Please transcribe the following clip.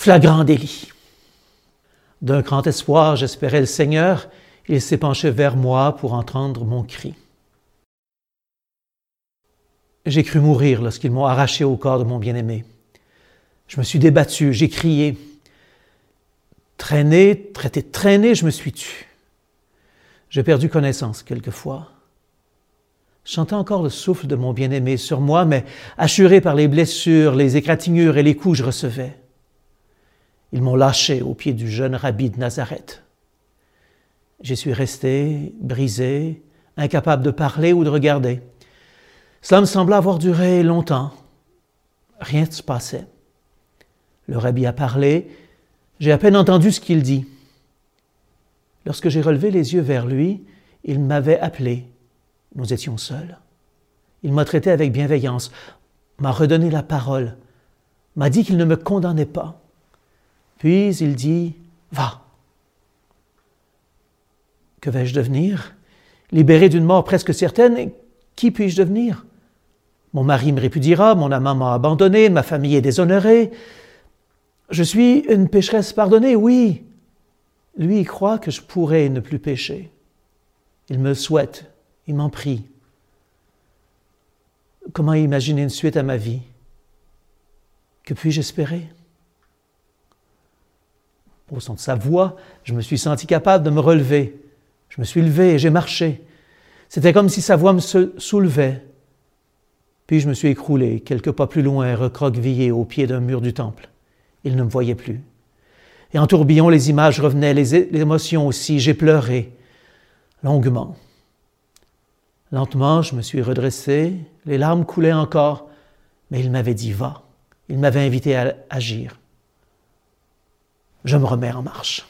Flagrant délit. D'un grand espoir, j'espérais le Seigneur, il s'est penché vers moi pour entendre mon cri. J'ai cru mourir lorsqu'ils m'ont arraché au corps de mon bien-aimé. Je me suis débattu, j'ai crié. Traîné, traité traîné, je me suis tu. J'ai perdu connaissance quelquefois. Chantais encore le souffle de mon bien-aimé sur moi, mais assuré par les blessures, les égratignures et les coups que je recevais. Ils m'ont lâché au pied du jeune rabbi de Nazareth. J'y suis resté, brisé, incapable de parler ou de regarder. Cela me semblait avoir duré longtemps. Rien ne se passait. Le rabbi a parlé, j'ai à peine entendu ce qu'il dit. Lorsque j'ai relevé les yeux vers lui, il m'avait appelé. Nous étions seuls. Il m'a traité avec bienveillance, m'a redonné la parole, m'a dit qu'il ne me condamnait pas. Puis il dit, Va. Que vais-je devenir? Libéré d'une mort presque certaine, qui puis-je devenir? Mon mari me répudiera, mon amant m'a abandonné, ma famille est déshonorée. Je suis une pécheresse pardonnée, oui. Lui, croit que je pourrais ne plus pécher. Il me souhaite, il m'en prie. Comment imaginer une suite à ma vie? Que puis-je espérer? Au son de sa voix, je me suis senti capable de me relever. Je me suis levé et j'ai marché. C'était comme si sa voix me soulevait. Puis je me suis écroulé quelques pas plus loin, recroquevillé au pied d'un mur du temple. Il ne me voyait plus. Et en tourbillon, les images revenaient, les, émotions aussi. J'ai pleuré longuement. Lentement, je me suis redressé, les larmes coulaient encore, mais il m'avait dit va. Il m'avait invité à agir. Je me remets en marche.